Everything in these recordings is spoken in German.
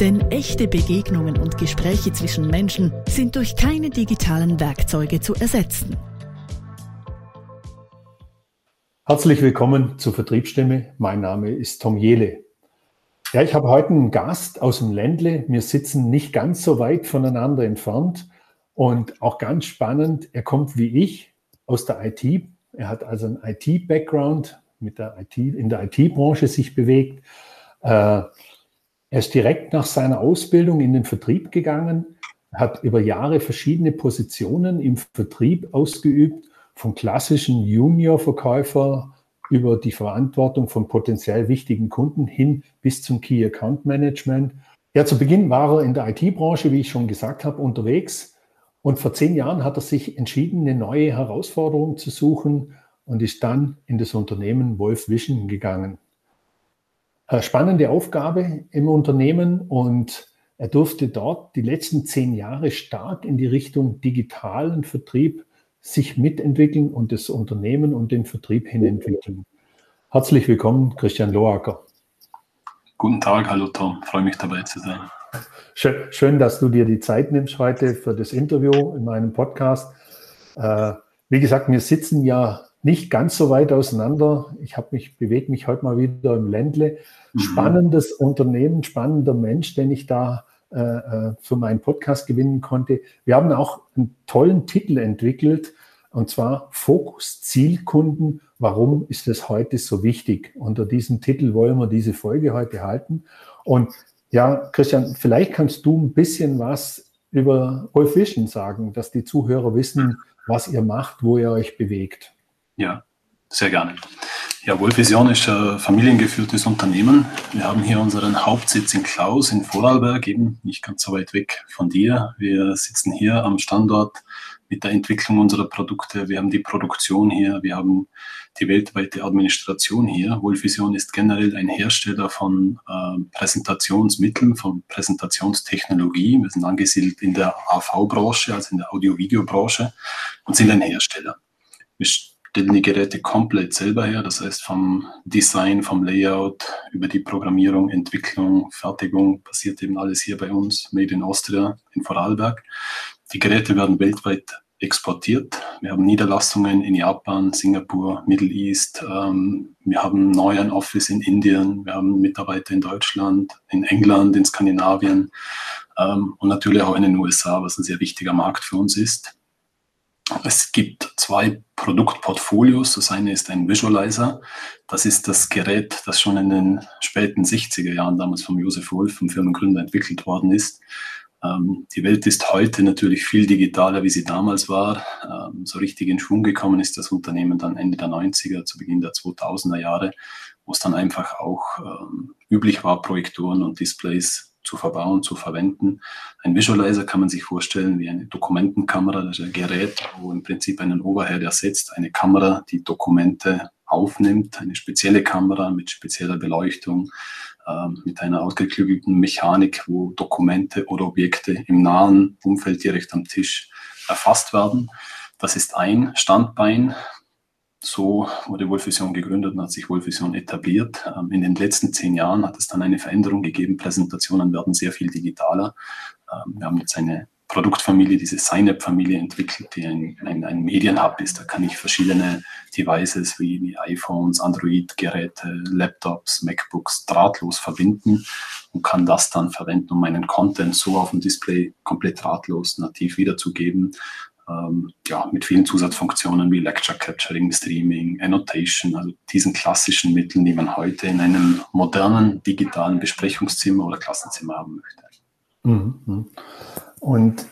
Denn echte Begegnungen und Gespräche zwischen Menschen sind durch keine digitalen Werkzeuge zu ersetzen. Herzlich willkommen zur Vertriebsstimme. Mein Name ist Tom Jele. Ja, ich habe heute einen Gast aus dem Ländle. Wir sitzen nicht ganz so weit voneinander entfernt und auch ganz spannend, er kommt wie ich aus der IT. Er hat also einen IT-Background, mit der IT, in der IT-Branche sich bewegt. Äh, er ist direkt nach seiner Ausbildung in den Vertrieb gegangen, hat über Jahre verschiedene Positionen im Vertrieb ausgeübt, vom klassischen Junior-Verkäufer über die Verantwortung von potenziell wichtigen Kunden hin bis zum Key Account Management. Ja, zu Beginn war er in der IT-Branche, wie ich schon gesagt habe, unterwegs. Und vor zehn Jahren hat er sich entschieden, eine neue Herausforderung zu suchen und ist dann in das Unternehmen Wolf Vision gegangen spannende Aufgabe im Unternehmen und er durfte dort die letzten zehn Jahre stark in die Richtung digitalen Vertrieb sich mitentwickeln und das Unternehmen und den Vertrieb hin entwickeln. Herzlich willkommen, Christian Loacker. Guten Tag, hallo Tom, freue mich dabei zu sein. Schön, schön, dass du dir die Zeit nimmst heute für das Interview in meinem Podcast. Äh, wie gesagt, wir sitzen ja nicht ganz so weit auseinander. Ich habe mich, bewege mich heute mal wieder im Ländle. Mhm. Spannendes Unternehmen, spannender Mensch, den ich da äh, äh, für meinen Podcast gewinnen konnte. Wir haben auch einen tollen Titel entwickelt, und zwar Fokus Zielkunden. Warum ist das heute so wichtig? Unter diesem Titel wollen wir diese Folge heute halten. Und ja, Christian, vielleicht kannst du ein bisschen was über Wolf Vision sagen, dass die Zuhörer wissen, was ihr macht, wo ihr euch bewegt. Ja, sehr gerne. Ja, Wohlvision ist ein familiengeführtes Unternehmen. Wir haben hier unseren Hauptsitz in Klaus in Vorarlberg, eben nicht ganz so weit weg von dir. Wir sitzen hier am Standort mit der Entwicklung unserer Produkte. Wir haben die Produktion hier, wir haben die weltweite Administration hier. Wohlvision ist generell ein Hersteller von äh, Präsentationsmitteln, von Präsentationstechnologie. Wir sind angesiedelt in der AV-Branche, also in der Audio-Video-Branche und sind ein Hersteller. Wir stellen die Geräte komplett selber her. Das heißt, vom Design, vom Layout über die Programmierung, Entwicklung, Fertigung passiert eben alles hier bei uns, Made in Austria, in Vorarlberg. Die Geräte werden weltweit exportiert. Wir haben Niederlassungen in Japan, Singapur, Middle East. Ähm, wir haben neu ein Office in Indien. Wir haben Mitarbeiter in Deutschland, in England, in Skandinavien ähm, und natürlich auch in den USA, was ein sehr wichtiger Markt für uns ist. Es gibt zwei Produktportfolios. Das eine ist ein Visualizer. Das ist das Gerät, das schon in den späten 60er Jahren damals vom Josef Wolf, vom Firmengründer, entwickelt worden ist. Ähm, die Welt ist heute natürlich viel digitaler, wie sie damals war. Ähm, so richtig in Schwung gekommen ist das Unternehmen dann Ende der 90er, zu Beginn der 2000er Jahre, wo es dann einfach auch ähm, üblich war, Projektoren und Displays zu verbauen, zu verwenden. Ein Visualizer kann man sich vorstellen wie eine Dokumentenkamera, das ist ein Gerät, wo im Prinzip einen Overhead ersetzt, eine Kamera, die Dokumente aufnimmt, eine spezielle Kamera mit spezieller Beleuchtung, äh, mit einer ausgeklügelten Mechanik, wo Dokumente oder Objekte im nahen Umfeld direkt am Tisch erfasst werden. Das ist ein Standbein so wurde Wolfvision gegründet und hat sich Wolfvision etabliert. Ähm, in den letzten zehn Jahren hat es dann eine Veränderung gegeben. Präsentationen werden sehr viel digitaler. Ähm, wir haben jetzt eine Produktfamilie, diese Sign-Up-Familie entwickelt, die ein, ein, ein, Medienhub ist. Da kann ich verschiedene Devices wie, wie iPhones, Android-Geräte, Laptops, MacBooks drahtlos verbinden und kann das dann verwenden, um meinen Content so auf dem Display komplett drahtlos nativ wiederzugeben ähm, ja, mit vielen Zusatzfunktionen wie Lecture Capturing, Streaming, Annotation, also diesen klassischen Mitteln, die man heute in einem modernen digitalen Besprechungszimmer oder Klassenzimmer haben möchte. Mhm. Und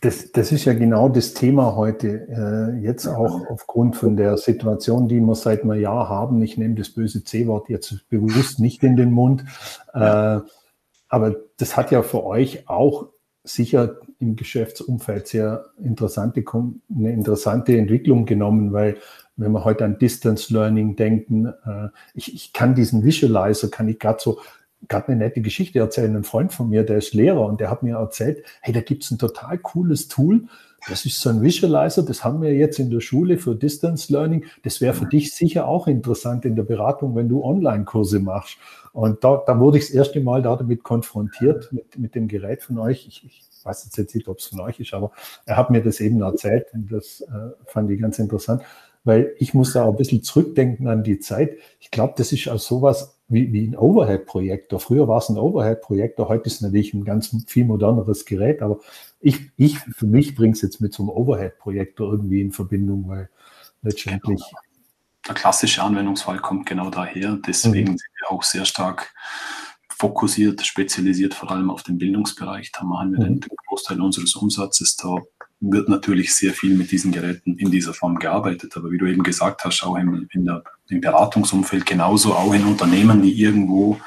das, das ist ja genau das Thema heute, äh, jetzt auch aufgrund von der Situation, die wir seit einem Jahr haben. Ich nehme das böse C-Wort jetzt bewusst nicht in den Mund. Äh, aber das hat ja für euch auch sicher im Geschäftsumfeld sehr interessante, eine interessante Entwicklung genommen, weil wenn wir heute an Distance Learning denken, äh, ich, ich kann diesen Visualizer, kann ich gerade so gerade eine nette Geschichte erzählen. Ein Freund von mir, der ist Lehrer und der hat mir erzählt, hey, da gibt's ein total cooles Tool. Das ist so ein Visualizer, das haben wir jetzt in der Schule für Distance Learning. Das wäre für dich sicher auch interessant in der Beratung, wenn du Online-Kurse machst. Und da, da wurde ich das erste Mal damit konfrontiert, mit, mit dem Gerät von euch. Ich, ich weiß jetzt nicht, ob es von euch ist, aber er hat mir das eben erzählt und das äh, fand ich ganz interessant, weil ich muss da auch ein bisschen zurückdenken an die Zeit. Ich glaube, das ist auch sowas wie, wie ein Overhead-Projektor. Früher war es ein Overhead-Projektor, heute ist es natürlich ein ganz viel moderneres Gerät, aber ich, ich für mich bringe es jetzt mit so einem Overhead-Projektor irgendwie in Verbindung, weil letztendlich. Genau. Der klassische Anwendungsfall kommt genau daher. Deswegen mhm. sind wir auch sehr stark fokussiert, spezialisiert vor allem auf den Bildungsbereich. Da machen wir mhm. den Großteil unseres Umsatzes. Da wird natürlich sehr viel mit diesen Geräten in dieser Form gearbeitet. Aber wie du eben gesagt hast, auch im, der, im Beratungsumfeld genauso, auch in Unternehmen, die irgendwo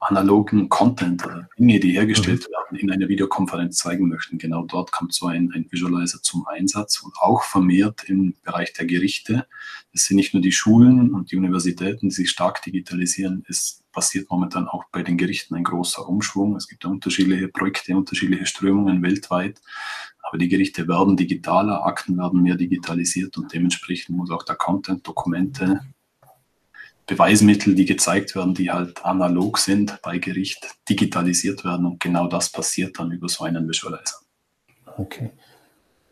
analogen Content oder Dinge, die hergestellt mhm. werden, in einer Videokonferenz zeigen möchten. Genau dort kommt so ein, ein Visualizer zum Einsatz und auch vermehrt im Bereich der Gerichte. Es sind nicht nur die Schulen und die Universitäten, die sich stark digitalisieren. Es passiert momentan auch bei den Gerichten ein großer Umschwung. Es gibt unterschiedliche Projekte, unterschiedliche Strömungen weltweit. Aber die Gerichte werden digitaler, Akten werden mehr digitalisiert und dementsprechend muss auch der Content, Dokumente, Beweismittel, die gezeigt werden, die halt analog sind bei Gericht, digitalisiert werden und genau das passiert dann über so einen Visualizer. Okay.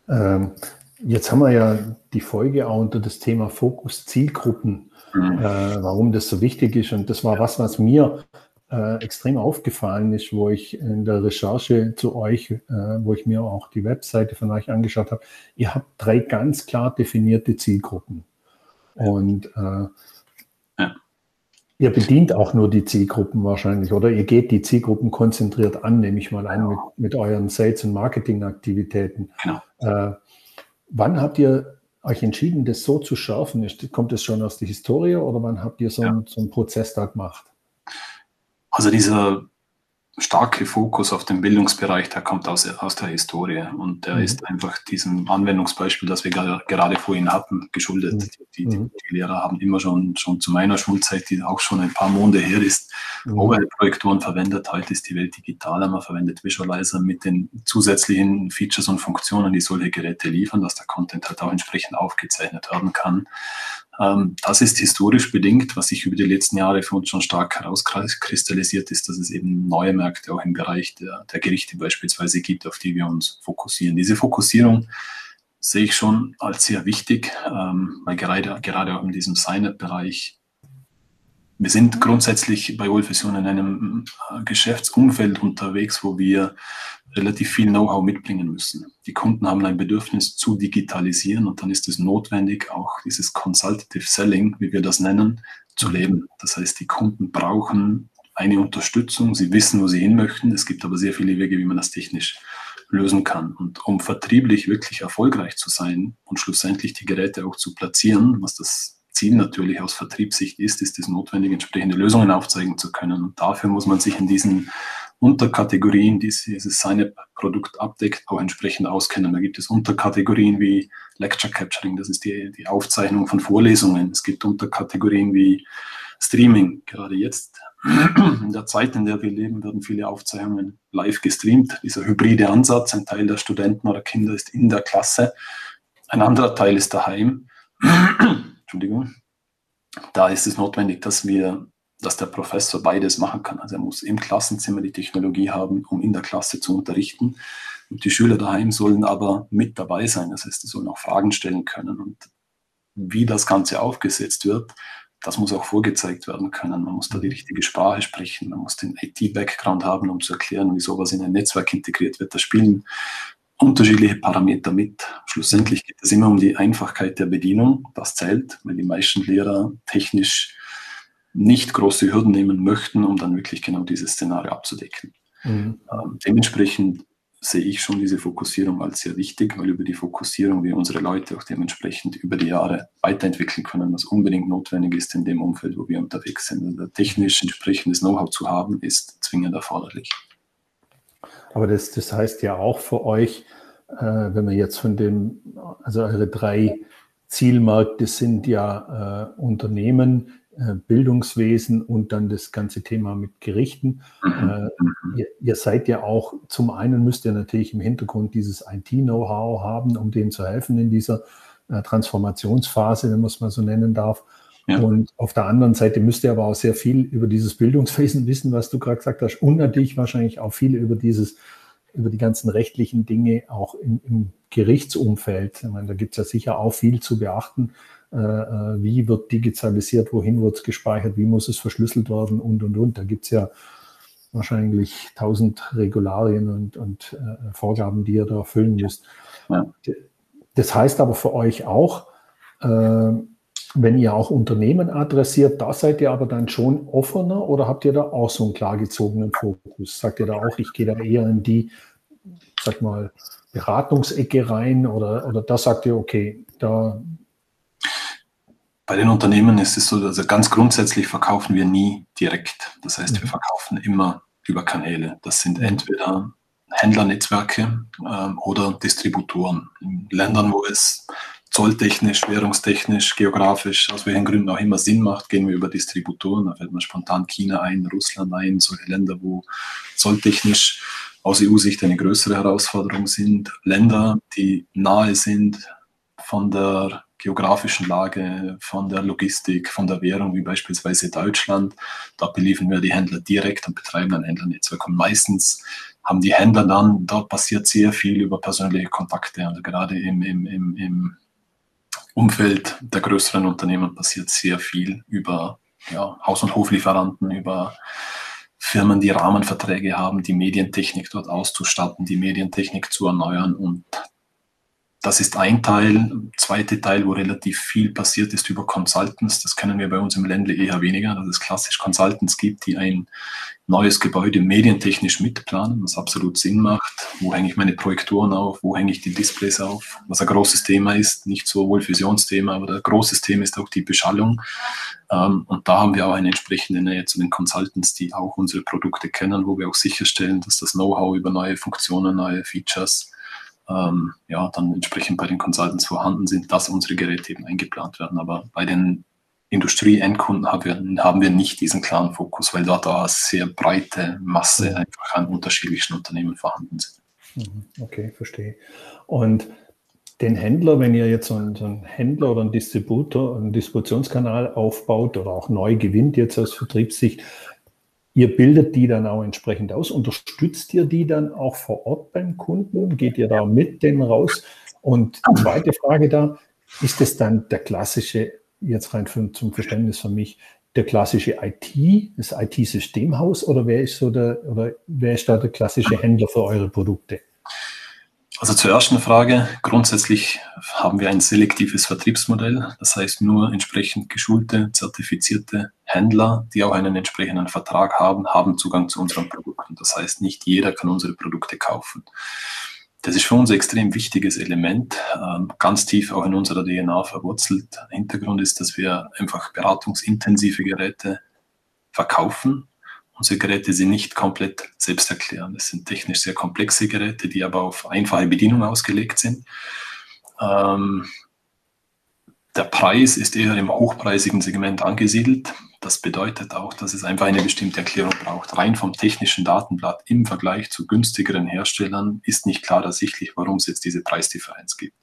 Ähm, jetzt haben wir ja die Folge auch unter das Thema Fokus Zielgruppen, mhm. äh, warum das so wichtig ist. Und das war was, was mir äh, extrem aufgefallen ist, wo ich in der Recherche zu euch, äh, wo ich mir auch die Webseite von euch angeschaut habe. Ihr habt drei ganz klar definierte Zielgruppen. Und äh, Ihr bedient auch nur die Zielgruppen wahrscheinlich oder ihr geht die Zielgruppen konzentriert an, nehme ich mal an, mit, mit euren Sales- und Marketing-Aktivitäten. Genau. Äh, wann habt ihr euch entschieden, das so zu schärfen? Kommt das schon aus der Historie oder wann habt ihr so, ja. einen, so einen Prozess da gemacht? Also dieser starke Fokus auf den Bildungsbereich, der kommt aus, aus der Historie und der mhm. ist einfach diesem Anwendungsbeispiel, das wir gerade vorhin hatten, geschuldet. Mhm. Die, die, mhm. die, Lehrer haben immer schon, schon zu meiner Schulzeit, die auch schon ein paar Monate her ist, mhm. Overhead-Projektoren verwendet. Heute ist die Welt digitaler, man verwendet Visualizer mit den zusätzlichen Features und Funktionen, die solche Geräte liefern, dass der Content halt auch entsprechend aufgezeichnet werden kann. Ähm, das ist historisch bedingt, was sich über die letzten Jahre für uns schon stark herauskristallisiert ist, dass es eben neue Märkte auch im Bereich der, der Gerichte beispielsweise gibt, auf die wir uns fokussieren. Diese Fokussierung sehe ich schon als sehr wichtig, ähm, weil gerade, gerade auch in diesem Sign-Up-Bereich wir sind grundsätzlich bei Wohlvision in einem äh, Geschäftsumfeld unterwegs, wo wir relativ viel Know-how mitbringen müssen. Die Kunden haben ein Bedürfnis zu digitalisieren und dann ist es notwendig, auch dieses Consultative Selling, wie wir das nennen, zu leben. Das heißt, die Kunden brauchen eine Unterstützung, sie wissen, wo sie hin möchten. Es gibt aber sehr viele Wege, wie man das technisch lösen kann. Und um vertrieblich wirklich erfolgreich zu sein und schlussendlich die Geräte auch zu platzieren, was das Ziel natürlich aus Vertriebssicht ist, ist es notwendig, entsprechende Lösungen aufzeigen zu können. Und dafür muss man sich in diesen Unterkategorien, die dieses seine Produkt abdeckt, auch entsprechend auskennen. Da gibt es Unterkategorien wie Lecture Capturing, das ist die, die Aufzeichnung von Vorlesungen. Es gibt Unterkategorien wie Streaming. Gerade jetzt, in der Zeit, in der wir leben, werden viele Aufzeichnungen live gestreamt. Dieser hybride Ansatz, ein Teil der Studenten oder Kinder ist in der Klasse, ein anderer Teil ist daheim. Entschuldigung. Da ist es notwendig, dass wir dass der Professor beides machen kann. Also er muss im Klassenzimmer die Technologie haben, um in der Klasse zu unterrichten. Und die Schüler daheim sollen aber mit dabei sein. Das heißt, sie sollen auch Fragen stellen können. Und wie das Ganze aufgesetzt wird, das muss auch vorgezeigt werden können. Man muss da die richtige Sprache sprechen. Man muss den IT-Background haben, um zu erklären, wie sowas in ein Netzwerk integriert wird. Da spielen unterschiedliche Parameter mit. Schlussendlich geht es immer um die Einfachkeit der Bedienung. Das zählt, weil die meisten Lehrer technisch nicht große Hürden nehmen möchten, um dann wirklich genau dieses Szenario abzudecken. Mhm. Ähm, dementsprechend sehe ich schon diese Fokussierung als sehr wichtig, weil über die Fokussierung wir unsere Leute auch dementsprechend über die Jahre weiterentwickeln können, was unbedingt notwendig ist in dem Umfeld, wo wir unterwegs sind. Also technisch entsprechendes Know-how zu haben, ist zwingend erforderlich. Aber das, das heißt ja auch für euch, äh, wenn wir jetzt von dem, also eure drei Zielmärkte sind ja äh, Unternehmen, äh, Bildungswesen und dann das ganze Thema mit Gerichten. Mhm. Äh, ihr, ihr, seid ja auch, zum einen müsst ihr natürlich im Hintergrund dieses IT-Know-how haben, um denen zu helfen in dieser äh, Transformationsphase, wenn man es mal so nennen darf. Ja. Und auf der anderen Seite müsst ihr aber auch sehr viel über dieses Bildungswesen wissen, was du gerade gesagt hast, und natürlich wahrscheinlich auch viel über dieses, über die ganzen rechtlichen Dinge auch im, im Gerichtsumfeld. Ich meine, da gibt es ja sicher auch viel zu beachten äh, äh, wie wird digitalisiert, wohin wird es gespeichert, wie muss es verschlüsselt werden und, und, und. Da gibt es ja wahrscheinlich tausend Regularien und, und äh, Vorgaben, die ihr da erfüllen müsst. Ja. Das heißt aber für euch auch, äh, wenn ihr auch Unternehmen adressiert, da seid ihr aber dann schon offener oder habt ihr da auch so einen klar gezogenen Fokus? Sagt ihr da auch, ich gehe da eher in die, sag mal, Beratungsecke rein oder, oder da sagt ihr, okay, da bei den Unternehmen ist es so, also ganz grundsätzlich verkaufen wir nie direkt. Das heißt, wir mhm. verkaufen immer über Kanäle. Das sind entweder Händlernetzwerke ähm, oder Distributoren. In Ländern, wo es zolltechnisch, währungstechnisch, geografisch, aus welchen Gründen auch immer Sinn macht, gehen wir über Distributoren. Da fällt man spontan China ein, Russland ein, solche Länder, wo zolltechnisch aus EU-Sicht eine größere Herausforderung sind. Länder, die nahe sind von der geografischen Lage, von der Logistik, von der Währung, wie beispielsweise Deutschland. Da beliefern wir die Händler direkt und betreiben ein Händlernetzwerk. Und meistens haben die Händler dann, dort passiert sehr viel über persönliche Kontakte. Also gerade im, im, im, im Umfeld der größeren Unternehmen passiert sehr viel über ja, Haus- und Hoflieferanten, über Firmen, die Rahmenverträge haben, die Medientechnik dort auszustatten, die Medientechnik zu erneuern und das ist ein Teil. Zweite Teil, wo relativ viel passiert ist über Consultants. Das kennen wir bei uns im Ländle eher weniger, dass es klassisch Consultants gibt, die ein neues Gebäude medientechnisch mitplanen, was absolut Sinn macht. Wo hänge ich meine Projektoren auf? Wo hänge ich die Displays auf? Was ein großes Thema ist, nicht so wohl Fusionsthema, aber ein großes Thema ist auch die Beschallung. Ähm, und da haben wir auch eine entsprechende Nähe zu den Consultants, die auch unsere Produkte kennen, wo wir auch sicherstellen, dass das Know-how über neue Funktionen, neue Features ähm, ja, dann entsprechend bei den Consultants vorhanden sind, dass unsere Geräte eben eingeplant werden. Aber bei den Industrie-Endkunden haben wir, haben wir nicht diesen klaren Fokus, weil dort eine sehr breite Masse einfach an unterschiedlichen Unternehmen vorhanden sind. Mhm, okay, verstehe. Und den Händler, wenn ihr jetzt so einen, so einen, Händler oder einen Distributor, einen Distributionskanal aufbaut oder auch neu gewinnt jetzt aus Vertriebssicht, Ihr bildet die dann auch entsprechend aus. Unterstützt ihr die dann auch vor Ort beim Kunden? Geht ihr da mit denen raus? Und zweite Frage da, ist es dann der klassische, jetzt rein für, zum Verständnis für mich, der klassische IT, das IT-Systemhaus oder wer ist so der, oder wer ist da der klassische Händler für eure Produkte? Also zur ersten Frage. Grundsätzlich haben wir ein selektives Vertriebsmodell. Das heißt, nur entsprechend geschulte, zertifizierte Händler, die auch einen entsprechenden Vertrag haben, haben Zugang zu unseren Produkten. Das heißt, nicht jeder kann unsere Produkte kaufen. Das ist für uns ein extrem wichtiges Element, ähm, ganz tief auch in unserer DNA verwurzelt. Hintergrund ist, dass wir einfach beratungsintensive Geräte verkaufen Unsere Geräte sind nicht komplett selbsterklärend. Es sind technisch sehr komplexe Geräte, die aber auf einfache Bedienung ausgelegt sind. Ähm, der Preis ist eher im hochpreisigen Segment angesiedelt. Das bedeutet auch, dass es einfach eine bestimmte Erklärung braucht. Rein vom technischen Datenblatt im Vergleich zu günstigeren Herstellern ist nicht klar ersichtlich, warum es jetzt diese Preisdifferenz gibt.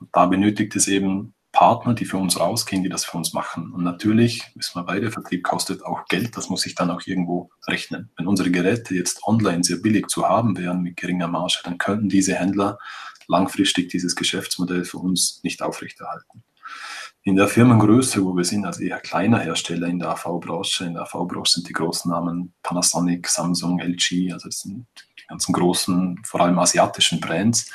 Und da benötigt es eben Partner, die für uns rausgehen, die das für uns machen. Und natürlich, wissen wir beide, Vertrieb kostet auch Geld, das muss sich dann auch irgendwo rechnen. Wenn unsere Geräte jetzt online sehr billig zu haben wären mit geringer Marge, dann könnten diese Händler langfristig dieses Geschäftsmodell für uns nicht aufrechterhalten. In der Firmengröße, wo wir sind, als eher kleiner Hersteller in der AV-Branche, in der AV-Branche sind die großen Namen Panasonic, Samsung, LG, also das sind die ganzen großen, vor allem asiatischen Brands.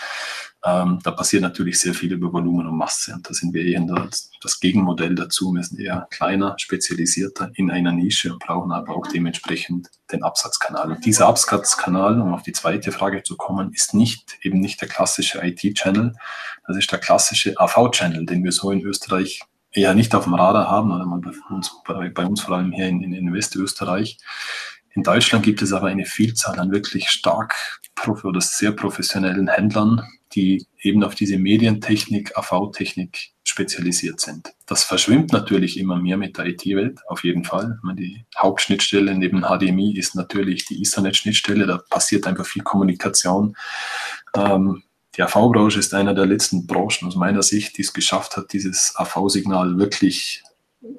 Ähm, da passiert natürlich sehr viel über Volumen und Masse und da sind wir eher das, das Gegenmodell dazu. Wir sind eher kleiner, spezialisierter in einer Nische und brauchen aber auch dementsprechend den Absatzkanal. Und dieser Absatzkanal, um auf die zweite Frage zu kommen, ist nicht eben nicht der klassische IT-Channel, das ist der klassische AV-Channel, den wir so in Österreich eher nicht auf dem Radar haben, oder bei uns, bei, bei uns vor allem hier in, in, in Westösterreich. In Deutschland gibt es aber eine Vielzahl an wirklich stark oder sehr professionellen Händlern, die eben auf diese Medientechnik, AV-Technik spezialisiert sind. Das verschwimmt natürlich immer mehr mit der IT-Welt, auf jeden Fall. Die Hauptschnittstelle neben HDMI ist natürlich die Ethernet-Schnittstelle, da passiert einfach viel Kommunikation. Ähm, die AV-Branche ist einer der letzten Branchen aus meiner Sicht, die es geschafft hat, dieses AV-Signal wirklich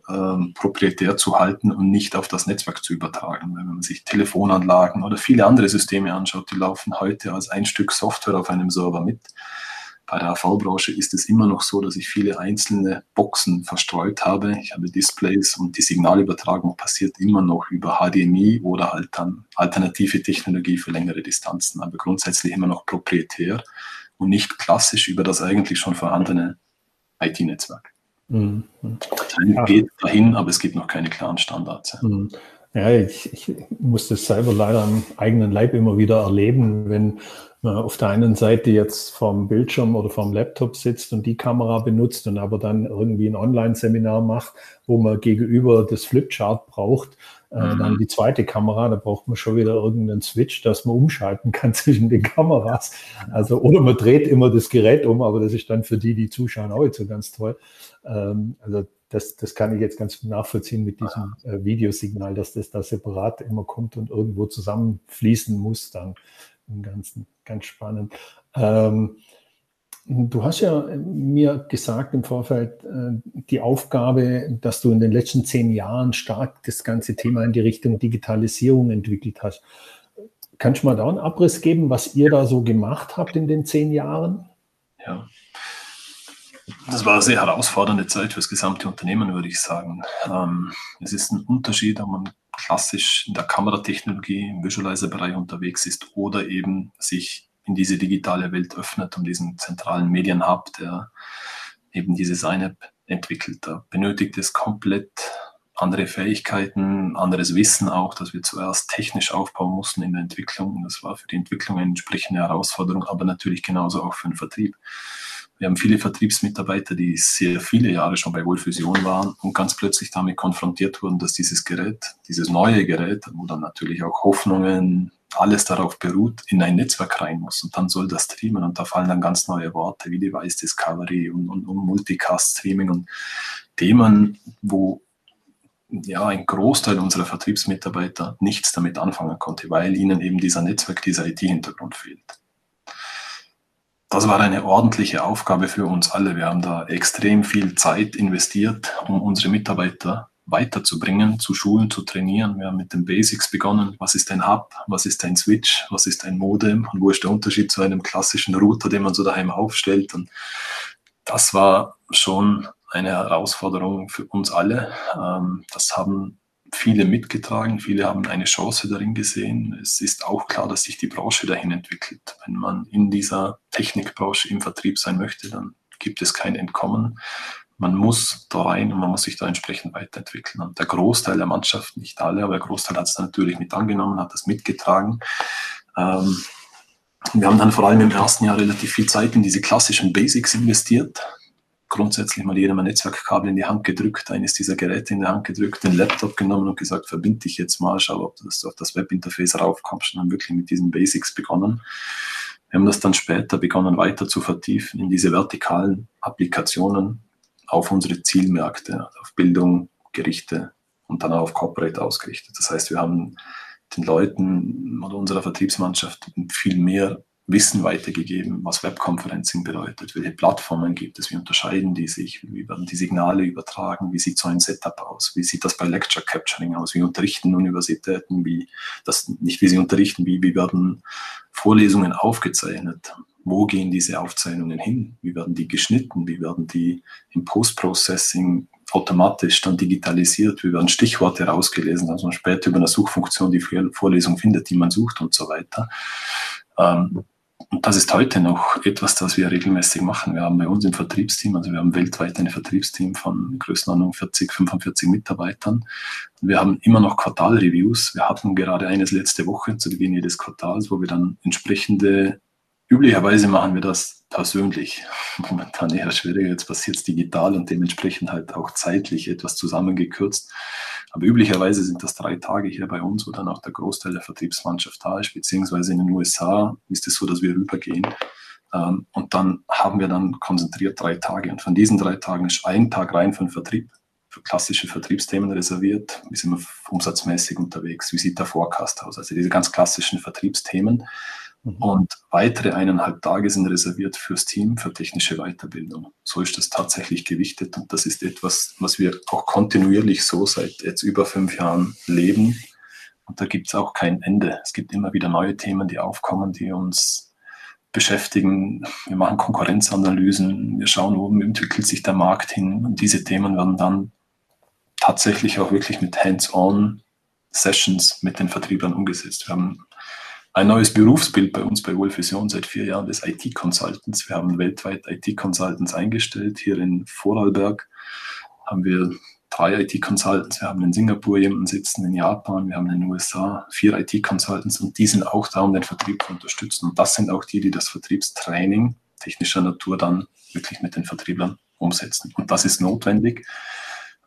ähm, proprietär zu halten und nicht auf das Netzwerk zu übertragen. Wenn man sich Telefonanlagen oder viele andere Systeme anschaut, die laufen heute als ein Stück Software auf einem Server mit. Bei der AV-Branche ist es immer noch so, dass ich viele einzelne Boxen verstreut habe. Ich habe Displays und die Signalübertragung passiert immer noch über HDMI oder halt dann alternative Technologie für längere Distanzen, aber grundsätzlich immer noch proprietär und nicht klassisch über das eigentlich schon vorhandene IT-Netzwerk. Mhm. Ja. geht dahin, aber es gibt noch keine klaren Standards. Mhm. Ja, ich, ich muss das selber leider am eigenen Leib immer wieder erleben, wenn man auf der einen Seite jetzt vorm Bildschirm oder vorm Laptop sitzt und die Kamera benutzt und aber dann irgendwie ein Online-Seminar macht, wo man gegenüber das Flipchart braucht, mhm. dann die zweite Kamera, da braucht man schon wieder irgendeinen Switch, dass man umschalten kann zwischen den Kameras. Also, oder man dreht immer das Gerät um, aber das ist dann für die, die zuschauen, auch nicht so ganz toll. Ähm, also das, das kann ich jetzt ganz nachvollziehen mit diesem äh, Videosignal, dass das da separat immer kommt und irgendwo zusammenfließen muss dann im Ganzen. Ganz spannend. Ähm, du hast ja mir gesagt im Vorfeld äh, die Aufgabe, dass du in den letzten zehn Jahren stark das ganze Thema in die Richtung Digitalisierung entwickelt hast. Kannst du mal da einen Abriss geben, was ihr da so gemacht habt in den zehn Jahren? Ja, das war eine sehr herausfordernde Zeit für das gesamte Unternehmen, würde ich sagen. Ähm, es ist ein Unterschied, ob man klassisch in der Kameratechnologie im Visualizer-Bereich unterwegs ist oder eben sich in diese digitale Welt öffnet und diesen zentralen Medienhub, der eben diese Sign-App entwickelt. Da benötigt es komplett andere Fähigkeiten, anderes Wissen auch, dass wir zuerst technisch aufbauen mussten in der Entwicklung. Das war für die Entwicklung eine entsprechende Herausforderung, aber natürlich genauso auch für den Vertrieb. Wir haben viele Vertriebsmitarbeiter, die sehr viele Jahre schon bei Wohlfusion waren und ganz plötzlich damit konfrontiert wurden, dass dieses Gerät, dieses neue Gerät, wo dann natürlich auch Hoffnungen, alles darauf beruht, in ein Netzwerk rein muss. Und dann soll das streamen und da fallen dann ganz neue Worte wie Device Discovery und, und, und Multicast Streaming und Themen, wo ja, ein Großteil unserer Vertriebsmitarbeiter nichts damit anfangen konnte, weil ihnen eben dieser Netzwerk, dieser IT-Hintergrund fehlt das war eine ordentliche Aufgabe für uns alle. Wir haben da extrem viel Zeit investiert, um unsere Mitarbeiter weiterzubringen, zu schulen, zu trainieren. Wir haben mit den Basics begonnen. Was ist ein Hub? Was ist ein Switch? Was ist ein Modem? Und wo ist der Unterschied zu einem klassischen Router, den man so daheim aufstellt? Und das war schon eine Herausforderung für uns alle. Ähm, das haben viele mitgetragen, viele haben eine Chance darin gesehen. Es ist auch klar, dass sich die Branche dahin entwickelt. Wenn man in dieser Technikbranche im Vertrieb sein möchte, dann gibt es kein Entkommen. Man muss da rein und man muss sich da entsprechend weiterentwickeln. Und der Großteil der Mannschaft, nicht alle, aber der Großteil hat es natürlich mit angenommen, hat das mitgetragen. Ähm, wir haben dann vor allem im ersten Jahr relativ viel Zeit in diese klassischen Basics investiert grundsätzlich mal jedem ein Netzwerkkabel in die Hand gedrückt, eines dieser Geräte in die Hand gedrückt, den Laptop genommen und gesagt, verbinde dich jetzt mal, schau, ob du auf das Webinterface raufkommst und haben wirklich mit diesen Basics begonnen. Wir haben das dann später begonnen weiter zu vertiefen in diese vertikalen Applikationen auf unsere Zielmärkte, auf Bildung, Gerichte und dann auf Corporate ausgerichtet. Das heißt, wir haben den Leuten oder unserer Vertriebsmannschaft viel mehr Wissen weitergegeben, was Webconferencing bedeutet, welche Plattformen gibt es, wie unterscheiden die sich, wie werden die Signale übertragen, wie sieht so ein Setup aus, wie sieht das bei Lecture Capturing aus, wie unterrichten Universitäten, wie das nicht wie sie unterrichten, wie, wie werden Vorlesungen aufgezeichnet, wo gehen diese Aufzeichnungen hin, wie werden die geschnitten, wie werden die im Post-Processing automatisch dann digitalisiert, wie werden Stichworte rausgelesen, also man später über eine Suchfunktion die Vorlesung findet, die man sucht und so weiter. Ähm, und das ist heute noch etwas, das wir regelmäßig machen. Wir haben bei uns im Vertriebsteam, also wir haben weltweit ein Vertriebsteam von Größenordnung 40, 45 Mitarbeitern. Wir haben immer noch Quartalreviews. Wir hatten gerade eines letzte Woche zu Beginn jedes Quartals, wo wir dann entsprechende Üblicherweise machen wir das persönlich. Momentan eher schwieriger. Jetzt passiert es digital und dementsprechend halt auch zeitlich etwas zusammengekürzt. Aber üblicherweise sind das drei Tage hier bei uns, wo dann auch der Großteil der Vertriebsmannschaft da ist, beziehungsweise in den USA ist es so, dass wir rübergehen. Ähm, und dann haben wir dann konzentriert drei Tage. Und von diesen drei Tagen ist ein Tag rein für den Vertrieb, für klassische Vertriebsthemen reserviert. Wir sind umsatzmäßig unterwegs. Wie sieht der Forecast aus? Also diese ganz klassischen Vertriebsthemen. Mhm. Und weitere eineinhalb Tage sind reserviert fürs Team, für technische Weiterbildung. So ist das tatsächlich gewichtet und das ist etwas, was wir auch kontinuierlich so seit jetzt über fünf Jahren leben. Und da gibt es auch kein Ende. Es gibt immer wieder neue Themen, die aufkommen, die uns beschäftigen. Wir machen Konkurrenzanalysen, wir schauen, wo entwickelt sich der Markt hin. Und diese Themen werden dann tatsächlich auch wirklich mit Hands-on Sessions mit den Vertriebern umgesetzt. Wir haben ein neues Berufsbild bei uns bei Wohlfusion seit vier Jahren des IT-Consultants. Wir haben weltweit IT-Consultants eingestellt. Hier in Vorarlberg haben wir drei IT-Consultants. Wir haben in Singapur jemanden sitzen, in Japan, wir haben in den USA vier IT-Consultants und die sind auch da, um den Vertrieb zu unterstützen. Und das sind auch die, die das Vertriebstraining technischer Natur dann wirklich mit den Vertrieblern umsetzen. Und das ist notwendig.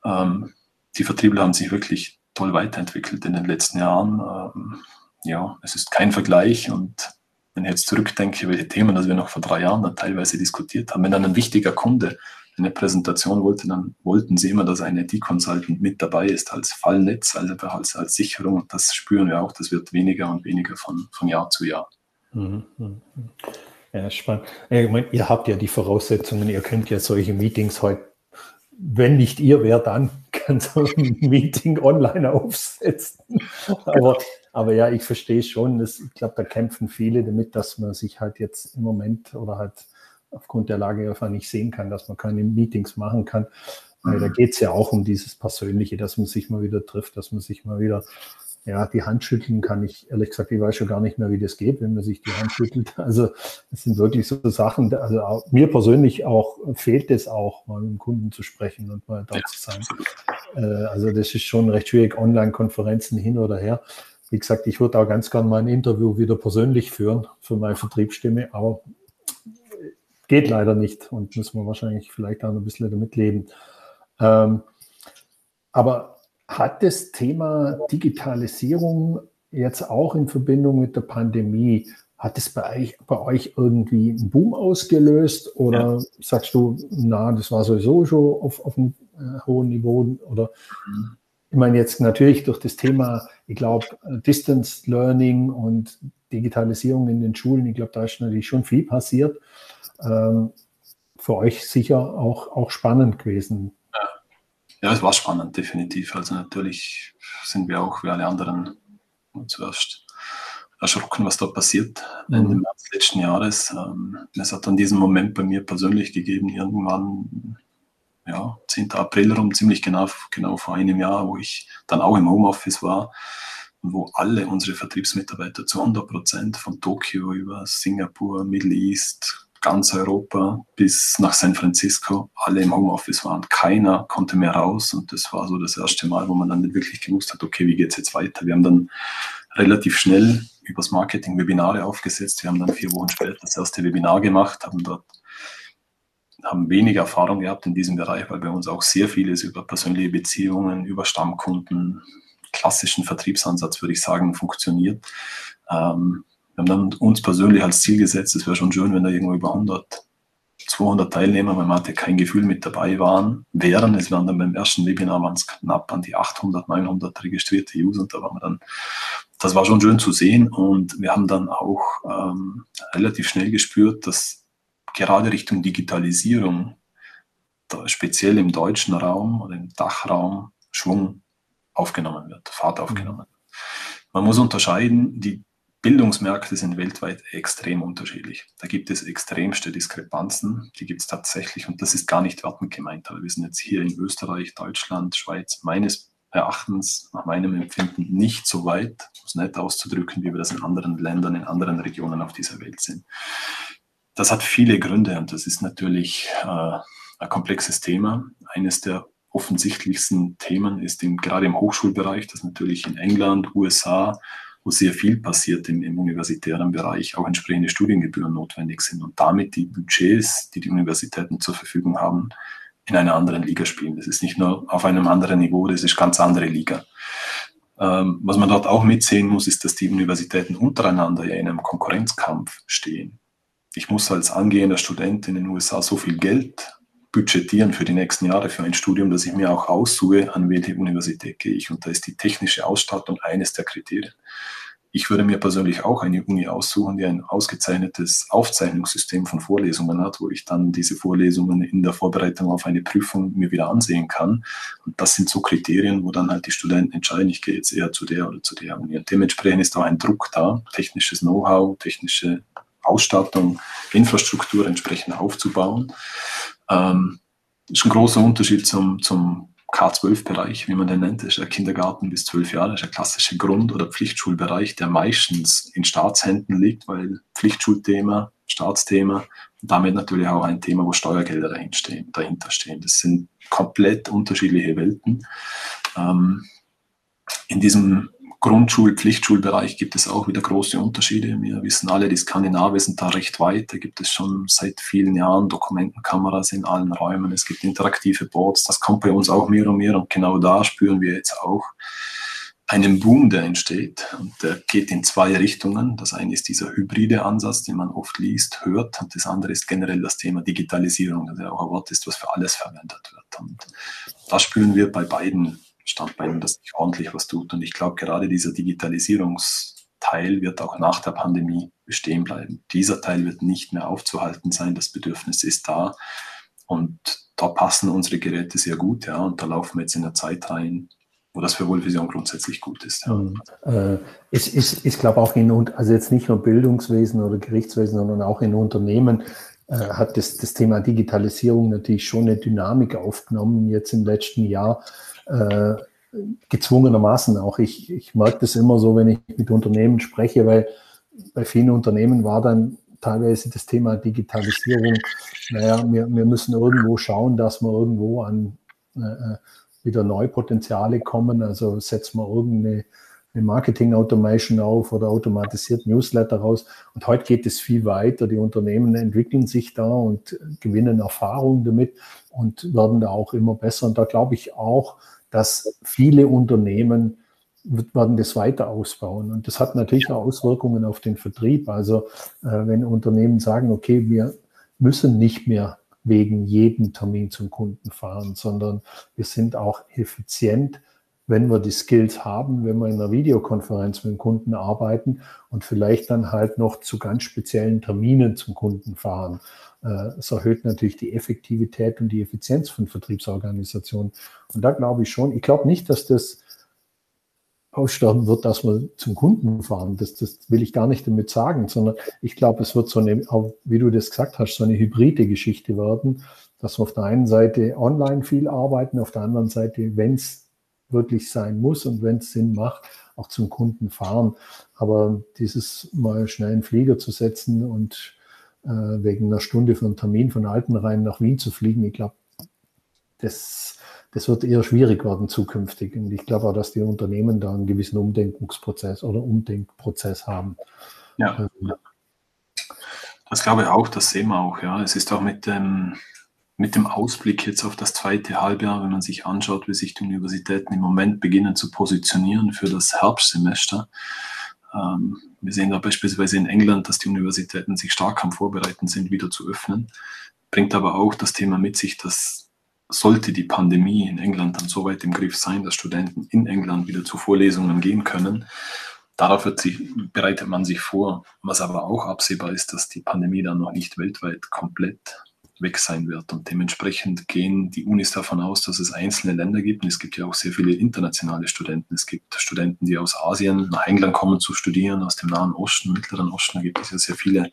Ähm, die Vertriebler haben sich wirklich toll weiterentwickelt in den letzten Jahren. Ähm, ja, es ist kein Vergleich und wenn ich jetzt zurückdenke, welche Themen, das wir noch vor drei Jahren dann teilweise diskutiert haben, wenn dann ein wichtiger Kunde eine Präsentation wollte, dann wollten sie immer, dass ein IT-Consultant mit dabei ist als Fallnetz, also als, als Sicherung. Und das spüren wir auch, das wird weniger und weniger von, von Jahr zu Jahr. Mhm, mhm. Ja, spannend. Ich meine, ihr habt ja die Voraussetzungen, ihr könnt ja solche Meetings heute, wenn nicht ihr, wer dann, kann so ein Meeting online aufsetzen. Aber aber ja, ich verstehe schon, dass, ich glaube, da kämpfen viele damit, dass man sich halt jetzt im Moment oder halt aufgrund der Lage einfach nicht sehen kann, dass man keine Meetings machen kann. Weil da mhm. geht es ja auch um dieses Persönliche, dass man sich mal wieder trifft, dass man sich mal wieder ja, die Hand schütteln kann. Ich ehrlich gesagt, ich weiß schon gar nicht mehr, wie das geht, wenn man sich die Hand schüttelt. Also es sind wirklich so Sachen, also auch, mir persönlich auch fehlt es auch, mal mit dem Kunden zu sprechen und mal da ja. zu sein. Äh, also das ist schon recht schwierig, Online-Konferenzen hin oder her. Wie gesagt, ich würde auch ganz gerne mal ein Interview wieder persönlich führen für meine Vertriebsstimme, aber geht leider nicht und müssen wir wahrscheinlich vielleicht auch ein bisschen damit leben. Ähm, aber hat das Thema Digitalisierung jetzt auch in Verbindung mit der Pandemie, hat es bei euch, bei euch irgendwie einen Boom ausgelöst oder ja. sagst du, na, das war sowieso schon auf, auf einem äh, hohen Niveau oder mhm. Ich meine jetzt natürlich durch das Thema ich glaube, Distance Learning und Digitalisierung in den Schulen, ich glaube, da ist natürlich schon viel passiert. Ähm, für euch sicher auch, auch spannend gewesen. Ja. es war spannend, definitiv. Also natürlich sind wir auch wie alle anderen zuerst erschrocken, was da passiert mhm. Ende März letzten Jahres. Ähm, es hat dann diesen Moment bei mir persönlich gegeben, irgendwann ja, 10. April rum, ziemlich genau, genau vor einem Jahr, wo ich dann auch im Homeoffice war wo alle unsere Vertriebsmitarbeiter zu 100 Prozent von Tokio über Singapur, Middle East, ganz Europa bis nach San Francisco alle im Homeoffice waren. Keiner konnte mehr raus und das war so das erste Mal, wo man dann nicht wirklich gewusst hat, okay, wie geht es jetzt weiter? Wir haben dann relativ schnell übers Marketing Webinare aufgesetzt. Wir haben dann vier Wochen später das erste Webinar gemacht, haben dort haben wenig Erfahrung gehabt in diesem Bereich, weil bei uns auch sehr vieles über persönliche Beziehungen, über Stammkunden, klassischen Vertriebsansatz, würde ich sagen, funktioniert. Ähm, wir haben dann uns persönlich als Ziel gesetzt, es wäre schon schön, wenn da irgendwo über 100, 200 Teilnehmer, weil man hatte kein Gefühl mit dabei waren, wären. Es waren dann beim ersten Webinar waren es knapp an die 800, 900 registrierte User und da waren wir dann, das war schon schön zu sehen und wir haben dann auch ähm, relativ schnell gespürt, dass gerade Richtung Digitalisierung, speziell im deutschen Raum oder im Dachraum, Schwung aufgenommen wird, Fahrt aufgenommen wird. Man muss unterscheiden, die Bildungsmärkte sind weltweit extrem unterschiedlich. Da gibt es extremste Diskrepanzen, die gibt es tatsächlich und das ist gar nicht wertend gemeint. Aber wir sind jetzt hier in Österreich, Deutschland, Schweiz, meines Erachtens, nach meinem Empfinden, nicht so weit, um es nett auszudrücken, wie wir das in anderen Ländern, in anderen Regionen auf dieser Welt sind. Das hat viele Gründe und das ist natürlich äh, ein komplexes Thema. Eines der offensichtlichsten Themen ist im, gerade im Hochschulbereich, dass natürlich in England, USA wo sehr viel passiert im, im universitären Bereich, auch entsprechende Studiengebühren notwendig sind und damit die Budgets, die die Universitäten zur Verfügung haben, in einer anderen Liga spielen. Das ist nicht nur auf einem anderen Niveau, das ist ganz andere Liga. Ähm, was man dort auch mitsehen muss, ist, dass die Universitäten untereinander ja in einem Konkurrenzkampf stehen. Ich muss als angehender Student in den USA so viel Geld budgetieren für die nächsten Jahre für ein Studium, dass ich mir auch aussuche, an welche Universität gehe ich. Und da ist die technische Ausstattung eines der Kriterien. Ich würde mir persönlich auch eine Uni aussuchen, die ein ausgezeichnetes Aufzeichnungssystem von Vorlesungen hat, wo ich dann diese Vorlesungen in der Vorbereitung auf eine Prüfung mir wieder ansehen kann. Und das sind so Kriterien, wo dann halt die Studenten entscheiden, ich gehe jetzt eher zu der oder zu der Uni. Und dementsprechend ist auch ein Druck da, technisches Know-how, technische Ausstattung, Infrastruktur entsprechend aufzubauen. Ähm, ist ein großer Unterschied zum, zum K12-Bereich, wie man den nennt, das ist der Kindergarten bis zwölf Jahre, ist der klassische Grund- oder Pflichtschulbereich, der meistens in Staatshänden liegt, weil Pflichtschulthema, Staatsthema, damit natürlich auch ein Thema, wo Steuergelder dahinter stehen. Das sind komplett unterschiedliche Welten. Ähm, in diesem Grundschul-, Pflichtschulbereich gibt es auch wieder große Unterschiede. Wir wissen alle, die Skandinavier sind da recht weit. Da gibt es schon seit vielen Jahren Dokumentenkameras in allen Räumen. Es gibt interaktive Boards. Das kommt bei uns auch mehr und mehr. Und genau da spüren wir jetzt auch einen Boom, der entsteht. Und der geht in zwei Richtungen. Das eine ist dieser hybride Ansatz, den man oft liest, hört. Und das andere ist generell das Thema Digitalisierung, das ja auch ein Wort ist, was für alles verwendet wird. Und das spüren wir bei beiden Standbeinen, dass sich ordentlich was tut. Und ich glaube, gerade dieser Digitalisierungsteil wird auch nach der Pandemie bestehen bleiben. Dieser Teil wird nicht mehr aufzuhalten sein. Das Bedürfnis ist da. Und da passen unsere Geräte sehr gut. Ja. Und da laufen wir jetzt in der Zeit rein, wo das für Wohlvision grundsätzlich gut ist. Ja. Äh, ich, ich, ich glaube auch in, also jetzt nicht nur Bildungswesen oder Gerichtswesen, sondern auch in Unternehmen äh, hat das, das Thema Digitalisierung natürlich schon eine Dynamik aufgenommen jetzt im letzten Jahr äh, gezwungenermaßen auch. Ich, ich merke das immer so, wenn ich mit Unternehmen spreche, weil bei vielen Unternehmen war dann teilweise das Thema Digitalisierung, naja, wir, wir müssen irgendwo schauen, dass wir irgendwo an äh, äh wieder Neupotenziale kommen. Also setzen wir irgendeine eine Marketing Automation auf oder automatisiert Newsletter raus. Und heute geht es viel weiter. Die Unternehmen entwickeln sich da und gewinnen Erfahrung damit und werden da auch immer besser. Und da glaube ich auch, dass viele Unternehmen werden das weiter ausbauen. Und das hat natürlich auch Auswirkungen auf den Vertrieb. Also äh, wenn Unternehmen sagen, okay, wir müssen nicht mehr wegen jedem Termin zum Kunden fahren, sondern wir sind auch effizient, wenn wir die Skills haben, wenn wir in einer Videokonferenz mit dem Kunden arbeiten und vielleicht dann halt noch zu ganz speziellen Terminen zum Kunden fahren. Äh, es erhöht natürlich die Effektivität und die Effizienz von Vertriebsorganisationen. Und da glaube ich schon, ich glaube nicht, dass das aussterben wird, dass wir zum Kunden fahren. Das, das will ich gar nicht damit sagen, sondern ich glaube, es wird so eine, wie du das gesagt hast, so eine hybride Geschichte werden, dass wir auf der einen Seite online viel arbeiten, auf der anderen Seite, wenn es wirklich sein muss und wenn es Sinn macht, auch zum Kunden fahren. Aber dieses mal schnell einen Flieger zu setzen und äh, wegen einer Stunde für einen Termin von Altenrhein nach Wien zu fliegen. Ich glaube, das, das wird eher schwierig werden zukünftig. Und ich glaube auch, dass die Unternehmen da einen gewissen Umdenkungsprozess oder Umdenkprozess haben. Ja. Ähm, das glaube ich auch, das sehen wir auch. Ja, es ist auch mit dem, mit dem Ausblick jetzt auf das zweite Halbjahr, wenn man sich anschaut, wie sich die Universitäten im Moment beginnen zu positionieren für das Herbstsemester, ähm, wir sehen da beispielsweise in England, dass die Universitäten sich stark am Vorbereiten sind, wieder zu öffnen. Bringt aber auch das Thema mit sich, dass sollte die Pandemie in England dann so weit im Griff sein, dass Studenten in England wieder zu Vorlesungen gehen können, darauf sich, bereitet man sich vor. Was aber auch absehbar ist, dass die Pandemie dann noch nicht weltweit komplett weg sein wird. Und dementsprechend gehen die Unis davon aus, dass es einzelne Länder gibt. Und es gibt ja auch sehr viele internationale Studenten. Es gibt Studenten, die aus Asien nach England kommen zu studieren, aus dem Nahen Osten, Mittleren Osten. Da gibt es ja sehr viele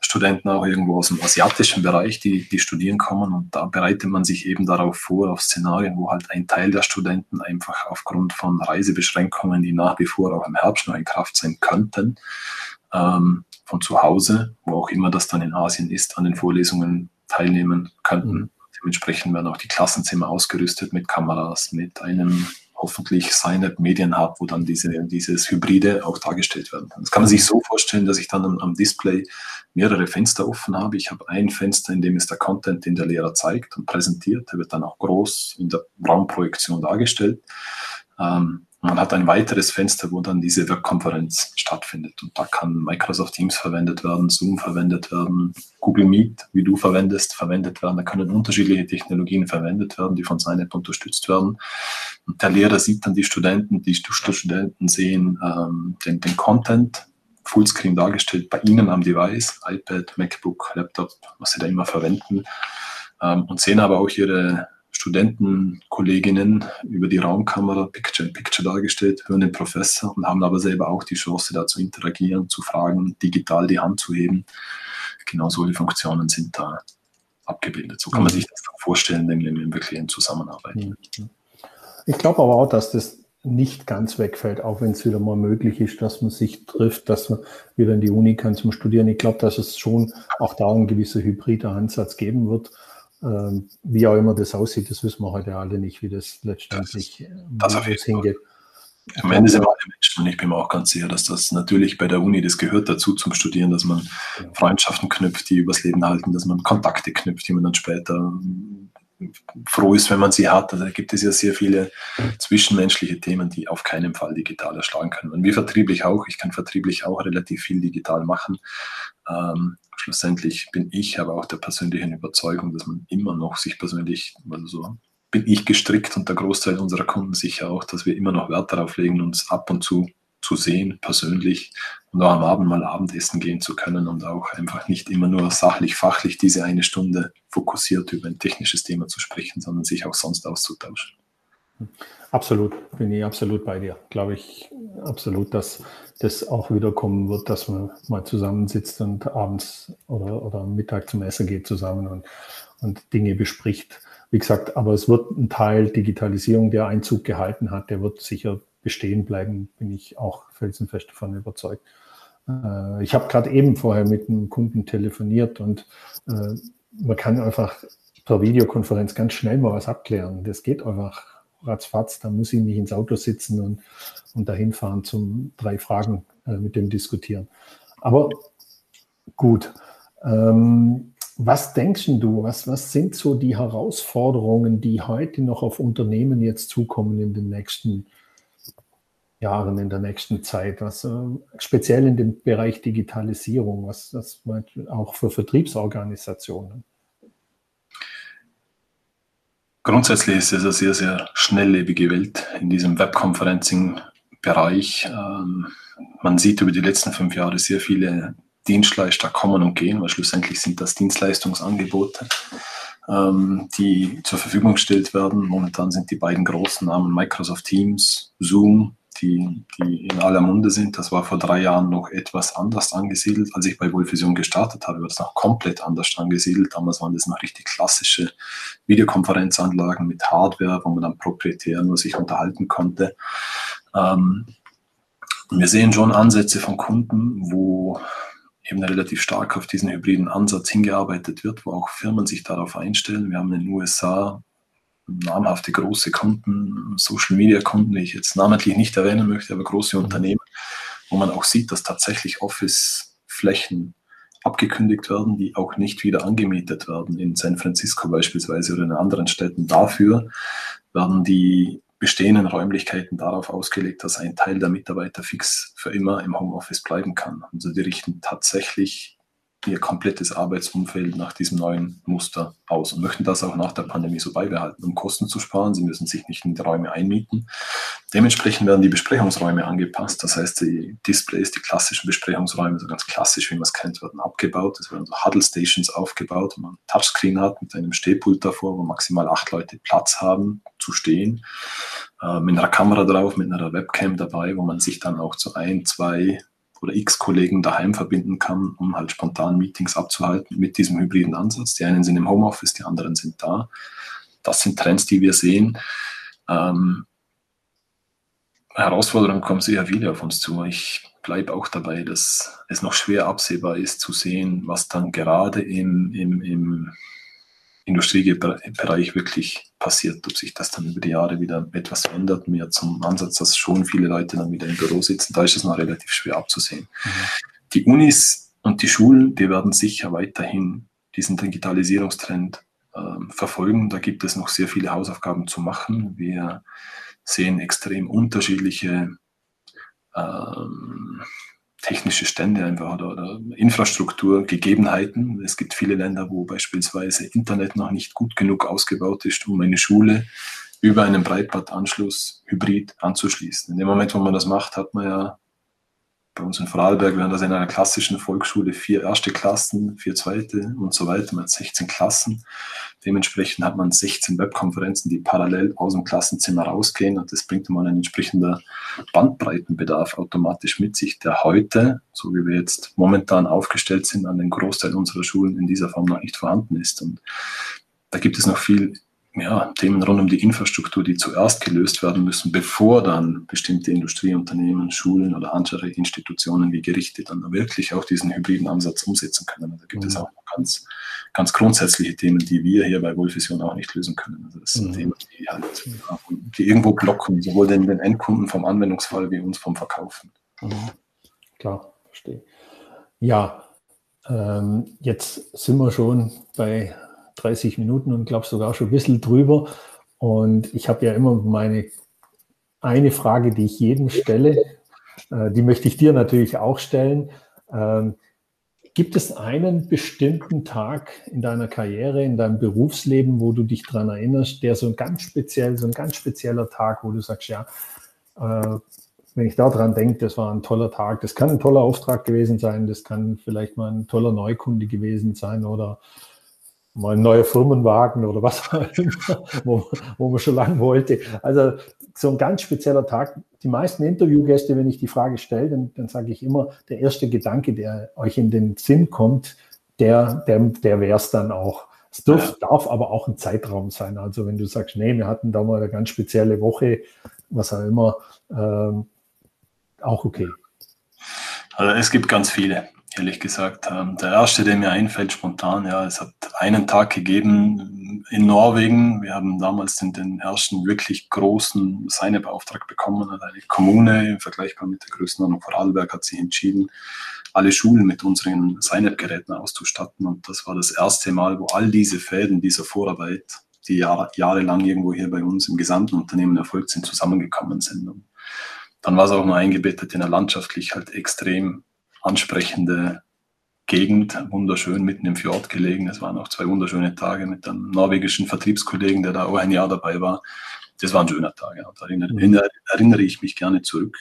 Studenten auch irgendwo aus dem asiatischen Bereich, die, die studieren kommen. Und da bereitet man sich eben darauf vor, auf Szenarien, wo halt ein Teil der Studenten einfach aufgrund von Reisebeschränkungen, die nach wie vor auch im Herbst noch in Kraft sein könnten, ähm, von zu Hause, wo auch immer das dann in Asien ist, an den Vorlesungen teilnehmen könnten. Mhm. Dementsprechend werden auch die Klassenzimmer ausgerüstet mit Kameras, mit einem hoffentlich seine Medien habe, wo dann diese, dieses Hybride auch dargestellt werden kann. Das kann man sich so vorstellen, dass ich dann am, am Display mehrere Fenster offen habe. Ich habe ein Fenster, in dem ist der Content, den der Lehrer zeigt und präsentiert. Der wird dann auch groß in der Raumprojektion dargestellt. Ähm, man hat ein weiteres Fenster, wo dann diese Webkonferenz stattfindet. Und da kann Microsoft Teams verwendet werden, Zoom verwendet werden, Google Meet, wie du verwendest, verwendet werden. Da können unterschiedliche Technologien verwendet werden, die von Synap unterstützt werden. Und der Lehrer sieht dann die Studenten, die Studenten sehen ähm, den, den Content, Fullscreen dargestellt bei Ihnen am Device, iPad, MacBook, Laptop, was Sie da immer verwenden. Ähm, und sehen aber auch Ihre Studentenkolleginnen über die Raumkamera Picture in Picture dargestellt, hören den Professor und haben aber selber auch die Chance, da zu interagieren, zu fragen, digital die Hand zu heben. Genau solche Funktionen sind da abgebildet. So kann man mhm. sich das vorstellen, wenn wir wirklich in Zusammenarbeit. Mhm. Ich glaube aber auch, dass das nicht ganz wegfällt, auch wenn es wieder mal möglich ist, dass man sich trifft, dass man wieder in die Uni kann zum Studieren. Ich glaube, dass es schon auch da ein gewisser hybrider Ansatz geben wird. Ähm, wie auch immer das aussieht, das wissen wir heute alle nicht, wie das letztendlich das, das hingeht. Am Ende sind wir alle Menschen und ich bin mir auch ganz sicher, dass das natürlich bei der Uni, das gehört dazu zum Studieren, dass man Freundschaften knüpft, die übers Leben halten, dass man Kontakte knüpft, die man dann später froh ist, wenn man sie hat. Also da gibt es ja sehr viele zwischenmenschliche Themen, die auf keinen Fall digital erschlagen können. Und wie vertrieblich auch. Ich kann vertrieblich auch relativ viel digital machen. Ähm, schlussendlich bin ich aber auch der persönlichen Überzeugung, dass man immer noch sich persönlich, also so bin ich gestrickt und der Großteil unserer Kunden sicher auch, dass wir immer noch Wert darauf legen, uns ab und zu zu sehen, persönlich und auch am Abend mal Abendessen gehen zu können und auch einfach nicht immer nur sachlich, fachlich diese eine Stunde fokussiert über ein technisches Thema zu sprechen, sondern sich auch sonst auszutauschen. Absolut, bin ich absolut bei dir. Glaube ich absolut, dass das auch wieder kommen wird, dass man mal zusammensitzt und abends oder, oder am Mittag zum Essen geht zusammen und, und Dinge bespricht. Wie gesagt, aber es wird ein Teil Digitalisierung, der Einzug gehalten hat, der wird sicher bestehen bleiben, bin ich auch felsenfest davon überzeugt. Äh, ich habe gerade eben vorher mit einem Kunden telefoniert und äh, man kann einfach per Videokonferenz ganz schnell mal was abklären. Das geht einfach ratzfatz, da muss ich nicht ins Auto sitzen und, und dahin fahren zum drei Fragen äh, mit dem diskutieren. Aber gut. Ähm, was denkst du, was, was sind so die Herausforderungen, die heute noch auf Unternehmen jetzt zukommen in den nächsten Jahren, in der nächsten Zeit, was äh, speziell in dem Bereich Digitalisierung, was das auch für Vertriebsorganisationen? Grundsätzlich ist es eine sehr, sehr schnelllebige Welt in diesem Webconferencing-Bereich. Ähm, man sieht über die letzten fünf Jahre sehr viele Dienstleister kommen und gehen, weil schlussendlich sind das Dienstleistungsangebote, ähm, die zur Verfügung gestellt werden. Momentan sind die beiden großen Namen Microsoft Teams, Zoom die, die in aller Munde sind. Das war vor drei Jahren noch etwas anders angesiedelt. Als ich bei Wohlfusion gestartet habe, war das noch komplett anders angesiedelt. Damals waren das noch richtig klassische Videokonferenzanlagen mit Hardware, wo man dann proprietär nur sich unterhalten konnte. Ähm, wir sehen schon Ansätze von Kunden, wo eben relativ stark auf diesen hybriden Ansatz hingearbeitet wird, wo auch Firmen sich darauf einstellen. Wir haben in den USA namhafte große Kunden, Social Media Kunden, die ich jetzt namentlich nicht erwähnen möchte, aber große mhm. Unternehmen, wo man auch sieht, dass tatsächlich Office-Flächen abgekündigt werden, die auch nicht wieder angemietet werden, in San Francisco beispielsweise oder in anderen Städten. Dafür werden die bestehenden Räumlichkeiten darauf ausgelegt, dass ein Teil der Mitarbeiter fix für immer im Homeoffice bleiben kann. Also die richten tatsächlich ihr komplettes Arbeitsumfeld nach diesem neuen Muster aus und möchten das auch nach der Pandemie so beibehalten, um Kosten zu sparen. Sie müssen sich nicht in die Räume einmieten. Dementsprechend werden die Besprechungsräume angepasst. Das heißt, die Displays, die klassischen Besprechungsräume, so ganz klassisch, wie man es kennt, werden abgebaut. Es werden so Huddle Stations aufgebaut, wo man ein Touchscreen hat mit einem Stehpult davor, wo maximal acht Leute Platz haben zu stehen, äh, mit einer Kamera drauf, mit einer Webcam dabei, wo man sich dann auch zu ein, zwei oder x Kollegen daheim verbinden kann, um halt spontan Meetings abzuhalten mit diesem hybriden Ansatz. Die einen sind im Homeoffice, die anderen sind da. Das sind Trends, die wir sehen. Ähm, Herausforderungen kommen sehr wieder auf uns zu. Ich bleibe auch dabei, dass es noch schwer absehbar ist zu sehen, was dann gerade im, im, im Industriebereich wirklich passiert, ob sich das dann über die Jahre wieder etwas ändert. Mir zum Ansatz, dass schon viele Leute dann wieder im Büro sitzen, da ist es noch relativ schwer abzusehen. Mhm. Die Unis und die Schulen, die werden sicher weiterhin diesen Digitalisierungstrend äh, verfolgen. Da gibt es noch sehr viele Hausaufgaben zu machen. Wir sehen extrem unterschiedliche ähm, technische Stände einfach oder, oder Infrastrukturgegebenheiten. Es gibt viele Länder, wo beispielsweise Internet noch nicht gut genug ausgebaut ist, um eine Schule über einen Breitbandanschluss hybrid anzuschließen. In dem Moment, wo man das macht, hat man ja bei uns in Vorarlberg wären das in einer klassischen Volksschule vier erste Klassen, vier zweite und so weiter. Man hat 16 Klassen. Dementsprechend hat man 16 Webkonferenzen, die parallel aus dem Klassenzimmer rausgehen und das bringt mal ein entsprechender Bandbreitenbedarf automatisch mit sich, der heute, so wie wir jetzt momentan aufgestellt sind, an den Großteil unserer Schulen in dieser Form noch nicht vorhanden ist. Und da gibt es noch viel ja, Themen rund um die Infrastruktur, die zuerst gelöst werden müssen, bevor dann bestimmte Industrieunternehmen, Schulen oder andere Institutionen wie Gerichte dann wirklich auch diesen hybriden Ansatz umsetzen können. Da gibt mhm. es auch noch ganz, ganz grundsätzliche Themen, die wir hier bei Wohlvision auch nicht lösen können. Also das sind mhm. Themen, die, halt, die irgendwo blocken, sowohl den, den Endkunden vom Anwendungsfall wie uns vom Verkaufen. Mhm. Klar, verstehe. Ja, ähm, jetzt sind wir schon bei 30 Minuten und glaube sogar schon ein bisschen drüber. Und ich habe ja immer meine eine Frage, die ich jedem stelle, äh, die möchte ich dir natürlich auch stellen. Ähm, gibt es einen bestimmten Tag in deiner Karriere, in deinem Berufsleben, wo du dich daran erinnerst, der so ein ganz speziell, so ein ganz spezieller Tag, wo du sagst, ja, äh, wenn ich daran denke, das war ein toller Tag, das kann ein toller Auftrag gewesen sein, das kann vielleicht mal ein toller Neukunde gewesen sein oder mal ein neuer Firmenwagen oder was auch immer, wo, wo man schon lange wollte. Also so ein ganz spezieller Tag. Die meisten Interviewgäste, wenn ich die Frage stelle, dann, dann sage ich immer, der erste Gedanke, der euch in den Sinn kommt, der, der, der wäre es dann auch. Es darf, ja. darf aber auch ein Zeitraum sein. Also wenn du sagst, nee, wir hatten da mal eine ganz spezielle Woche, was auch immer, ähm, auch okay. Also es gibt ganz viele ehrlich gesagt. Ähm, der erste, der mir einfällt, spontan, ja, es hat einen Tag gegeben in Norwegen. Wir haben damals den, den ersten wirklich großen Seinebeauftrag bekommen. Eine Kommune, vergleichbar mit der Größenordnung Vorarlberg, hat sich entschieden, alle Schulen mit unseren Seinet-Geräten auszustatten. Und das war das erste Mal, wo all diese Fäden dieser Vorarbeit, die Jahr, jahrelang irgendwo hier bei uns im gesamten Unternehmen erfolgt sind, zusammengekommen sind. Und dann war es auch noch eingebettet in einer landschaftlich halt extrem ansprechende Gegend, wunderschön mitten im Fjord gelegen. Es waren auch zwei wunderschöne Tage mit einem norwegischen Vertriebskollegen, der da auch ein Jahr dabei war. Das war ein schöner Tag. Ja. Da erinnere, mhm. erinnere ich mich gerne zurück,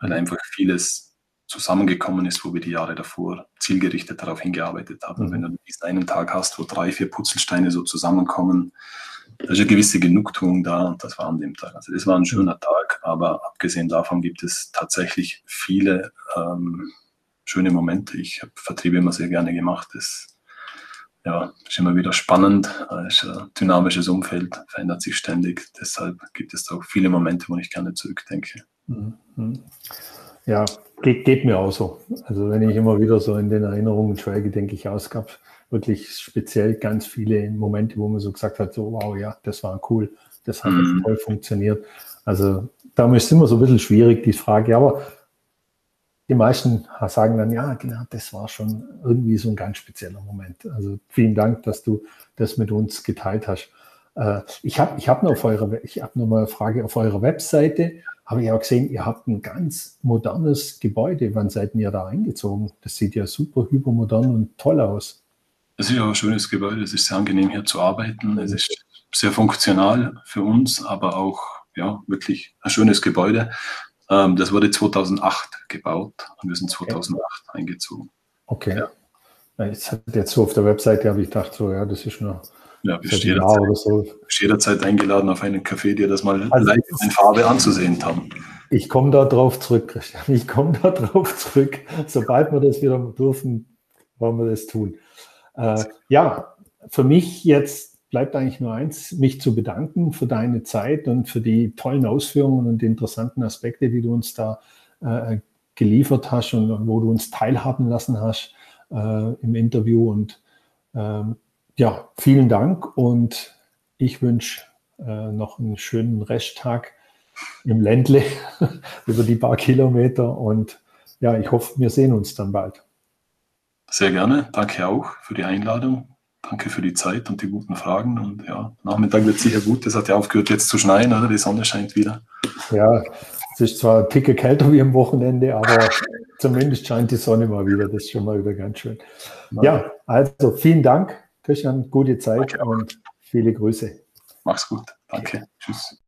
weil einfach vieles zusammengekommen ist, wo wir die Jahre davor zielgerichtet darauf hingearbeitet haben. Mhm. Wenn du diesen einen Tag hast, wo drei, vier Putzelsteine so zusammenkommen, da ist eine gewisse Genugtuung da und das war an dem Tag. Also das war ein schöner Tag, aber abgesehen davon gibt es tatsächlich viele ähm, schöne Momente. Ich habe Vertriebe immer sehr gerne gemacht. Das ja, ist immer wieder spannend, es ist ein dynamisches Umfeld, verändert sich ständig. Deshalb gibt es auch viele Momente, wo ich gerne zurückdenke. Mhm. Ja, geht, geht, mir auch so. Also wenn ich immer wieder so in den Erinnerungen schwelge, denke ich, auch, es gab wirklich speziell ganz viele Momente, wo man so gesagt hat, so wow, ja, das war cool, das hat mhm. toll funktioniert. Also da ist es immer so ein bisschen schwierig, die Frage. Aber die meisten sagen dann, ja, genau, das war schon irgendwie so ein ganz spezieller Moment. Also vielen Dank, dass du das mit uns geteilt hast. Äh, ich habe ich hab noch, hab noch mal eine Frage auf eurer Webseite. Habe ich auch gesehen, ihr habt ein ganz modernes Gebäude. Wann seid ihr da eingezogen? Das sieht ja super hypermodern und toll aus. Es ist ja ein schönes Gebäude. Es ist sehr angenehm hier zu arbeiten. Es ist sehr funktional für uns, aber auch ja, wirklich ein schönes Gebäude. Ähm, das wurde 2008 gebaut und wir sind 2008 okay. eingezogen. Okay. Ja. Jetzt, jetzt so auf der Webseite habe ich gedacht, so, ja, das ist nur. Ja, bist jederzeit, oder so. jederzeit eingeladen auf einen Café, dir das mal also, live in Farbe anzusehen, Tom. Ich komme da drauf zurück, Christian. Ich komme da drauf zurück. Sobald wir das wieder dürfen, wollen wir das tun. Äh, ja, für mich jetzt bleibt eigentlich nur eins, mich zu bedanken für deine Zeit und für die tollen Ausführungen und die interessanten Aspekte, die du uns da äh, geliefert hast und wo du uns teilhaben lassen hast äh, im Interview. Und ähm, ja, vielen Dank und ich wünsche äh, noch einen schönen Resttag im Ländle über die paar Kilometer und ja, ich hoffe, wir sehen uns dann bald. Sehr gerne. Danke auch für die Einladung. Danke für die Zeit und die guten Fragen. Und ja, Nachmittag wird sicher gut. Es hat ja aufgehört jetzt zu schneien, oder? Die Sonne scheint wieder. Ja, es ist zwar ein Ticke kälter wie am Wochenende, aber zumindest scheint die Sonne mal wieder. Das ist schon mal wieder ganz schön. Ja, also vielen Dank, Christian. Gute Zeit und viele Grüße. Mach's gut. Danke. Tschüss.